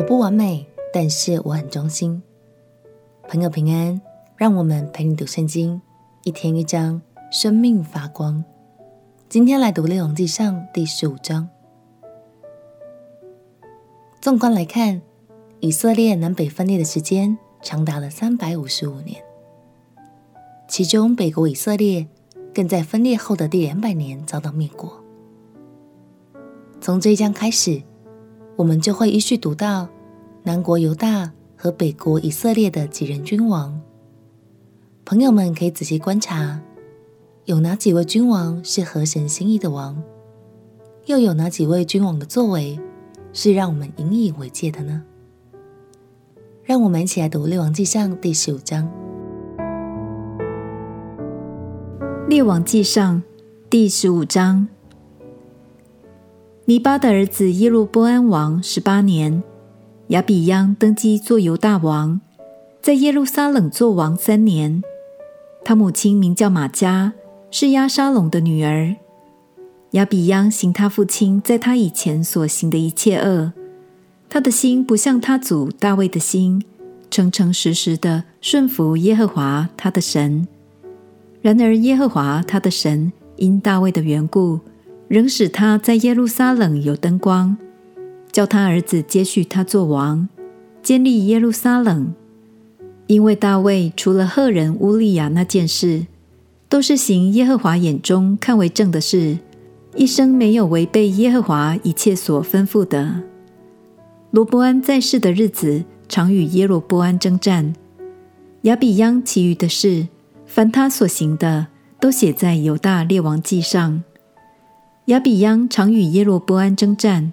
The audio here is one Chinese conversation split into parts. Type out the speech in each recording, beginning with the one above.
我不完美，但是我很忠心。朋友平安，让我们陪你读圣经，一天一章，生命发光。今天来读《列王纪上》第十五章。纵观来看，以色列南北分裂的时间长达了三百五十五年，其中北国以色列更在分裂后的第两百年遭到灭国。从这一章开始，我们就会依序读到南国犹大和北国以色列的几任君王。朋友们可以仔细观察，有哪几位君王是合神心意的王，又有哪几位君王的作为是让我们引以为戒的呢？让我们一起来读《列王纪上》第十五章。《列王纪上》第十五章。尼巴的儿子耶路波安王十八年，亚比央登基做犹大王，在耶路撒冷做王三年。他母亲名叫玛迦，是亚沙龙的女儿。亚比央行他父亲在他以前所行的一切恶，他的心不像他祖大卫的心，诚诚实实的顺服耶和华他的神。然而耶和华他的神因大卫的缘故，仍使他在耶路撒冷有灯光，叫他儿子接续他做王，建立耶路撒冷。因为大卫除了赫人乌利亚那件事，都是行耶和华眼中看为正的事，一生没有违背耶和华一切所吩咐的。罗波安在世的日子，常与耶罗波安争战。亚比央其余的事，凡他所行的，都写在犹大列王记上。亚比央常与耶罗波安征战，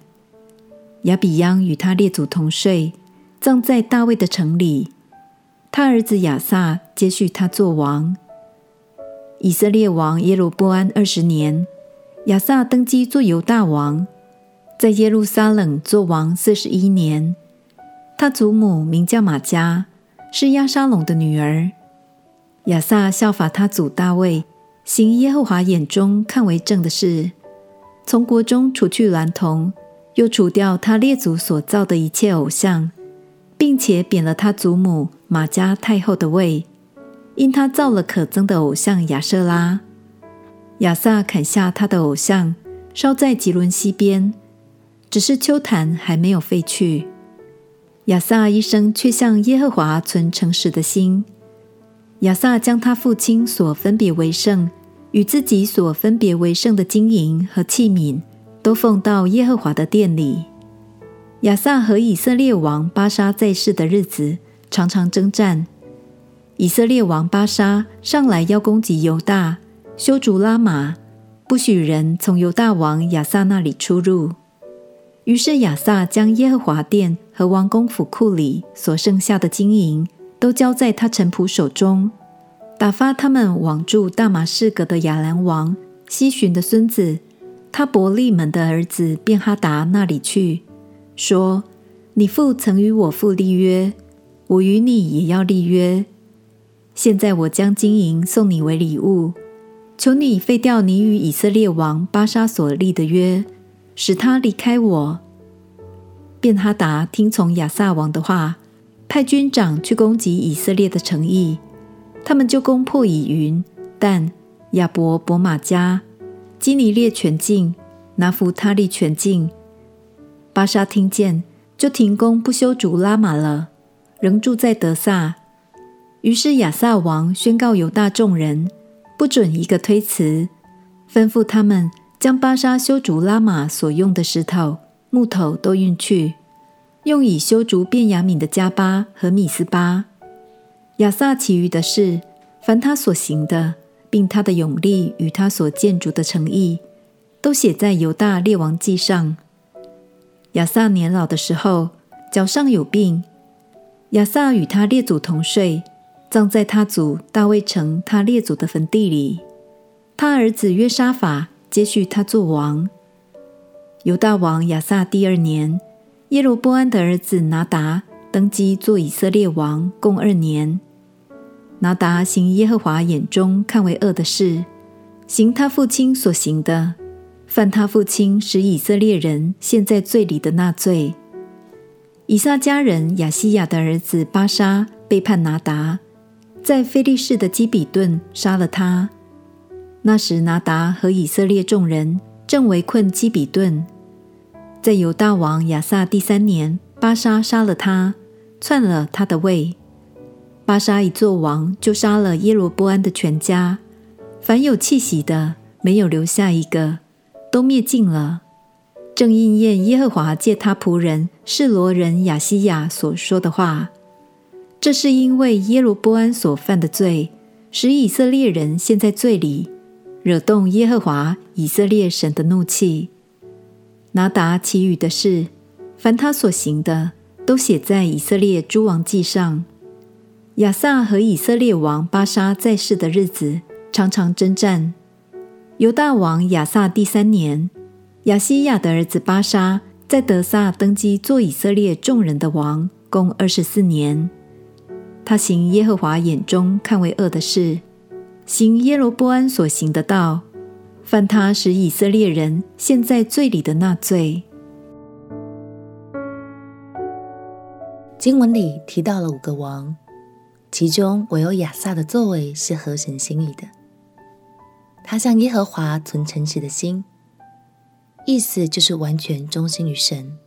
亚比央与他列祖同睡，葬在大卫的城里。他儿子亚撒接续他做王。以色列王耶罗波安二十年，亚撒登基做犹大王，在耶路撒冷做王四十一年。他祖母名叫玛迦，是亚沙龙的女儿。亚撒效法他祖大卫，行耶和华眼中看为正的事。从国中除去孌童，又除掉他列祖所造的一切偶像，并且贬了他祖母玛迦太后的位，因他造了可憎的偶像亚瑟拉。亚撒砍下他的偶像，烧在吉伦西边，只是秋坛还没有废去。亚撒一生却向耶和华存诚实的心。亚撒将他父亲所分别为圣。与自己所分别为圣的金银和器皿，都奉到耶和华的殿里。亚撒和以色列王巴沙在世的日子，常常征战。以色列王巴沙上来要攻击犹大，修筑拉玛，不许人从犹大王亚撒那里出入。于是亚撒将耶和华殿和王宫府库里所剩下的金银，都交在他臣仆手中。打发他们往住大马士革的亚兰王西寻的孙子他伯利门的儿子便哈达那里去，说：“你父曾与我父立约，我与你也要立约。现在我将金银送你为礼物，求你废掉你与以色列王巴沙所立的约，使他离开我。”便哈达听从亚撒王的话，派军长去攻击以色列的诚意。他们就攻破以云、但、亚伯、伯玛加、基尼列全境、拿弗他利全境。巴沙听见，就停工不修筑拉玛了，仍住在德撒。于是亚撒王宣告犹大众人，不准一个推辞，吩咐他们将巴沙修筑拉玛所用的石头、木头都运去，用以修筑便雅悯的加巴和米斯巴。亚撒其余的事，凡他所行的，并他的勇力与他所建筑的诚意，都写在犹大列王记上。亚撒年老的时候，脚上有病。亚撒与他列祖同睡，葬在他祖大卫城他列祖的坟地里。他儿子约沙法接续他做王。犹大王亚撒第二年，耶罗波安的儿子拿达登基做以色列王，共二年。拿达行耶和华眼中看为恶的事，行他父亲所行的，犯他父亲使以色列人陷在罪里的那罪。以撒家人亚西亚的儿子巴沙背叛拿达，在非利士的基比顿杀了他。那时拿达和以色列众人正围困基比顿。在犹大王亚萨第三年，巴沙杀了他，篡了他的位。巴沙一做王，就杀了耶罗波安的全家，凡有气息的，没有留下一个，都灭尽了。正应验耶和华借他仆人示罗人亚西亚所说的话。这是因为耶罗波安所犯的罪，使以色列人陷在罪里，惹动耶和华以色列神的怒气。拿达其余的事，凡他所行的，都写在以色列诸王记上。亚萨和以色列王巴沙在世的日子，常常征战。犹大王亚萨第三年。亚西亚的儿子巴沙在德撒登基做以色列众人的王，共二十四年。他行耶和华眼中看为恶的事，行耶罗波安所行的道，犯他使以色列人陷在罪里的那罪。经文里提到了五个王，其中唯有亚萨的作为是合神心意的。他向耶和华存诚实的心。意思就是完全忠心于神。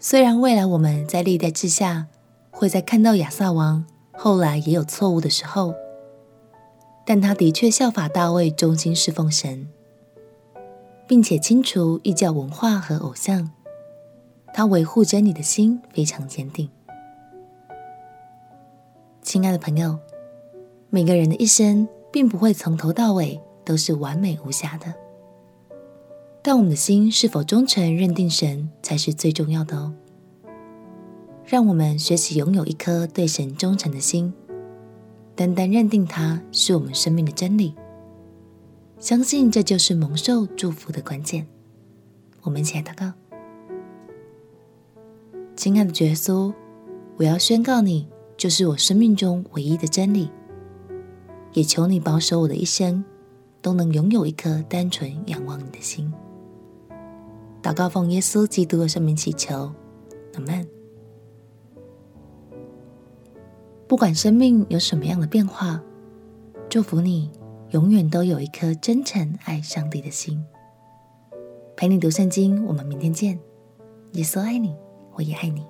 虽然未来我们在历代志下会在看到亚萨王后来也有错误的时候，但他的确效法大卫忠心侍奉神，并且清除异教文化和偶像。他维护真理的心非常坚定。亲爱的朋友，每个人的一生并不会从头到尾都是完美无瑕的。但我们的心是否忠诚认定神，才是最重要的哦。让我们学习拥有一颗对神忠诚的心，单单认定他是我们生命的真理，相信这就是蒙受祝福的关键。我们一起来祷告：亲爱的耶稣，我要宣告你就是我生命中唯一的真理，也求你保守我的一生都能拥有一颗单纯仰望你的心。祷告奉耶稣基督的圣名祈求，阿门。不管生命有什么样的变化，祝福你永远都有一颗真诚爱上帝的心。陪你读圣经，我们明天见。耶稣爱你，我也爱你。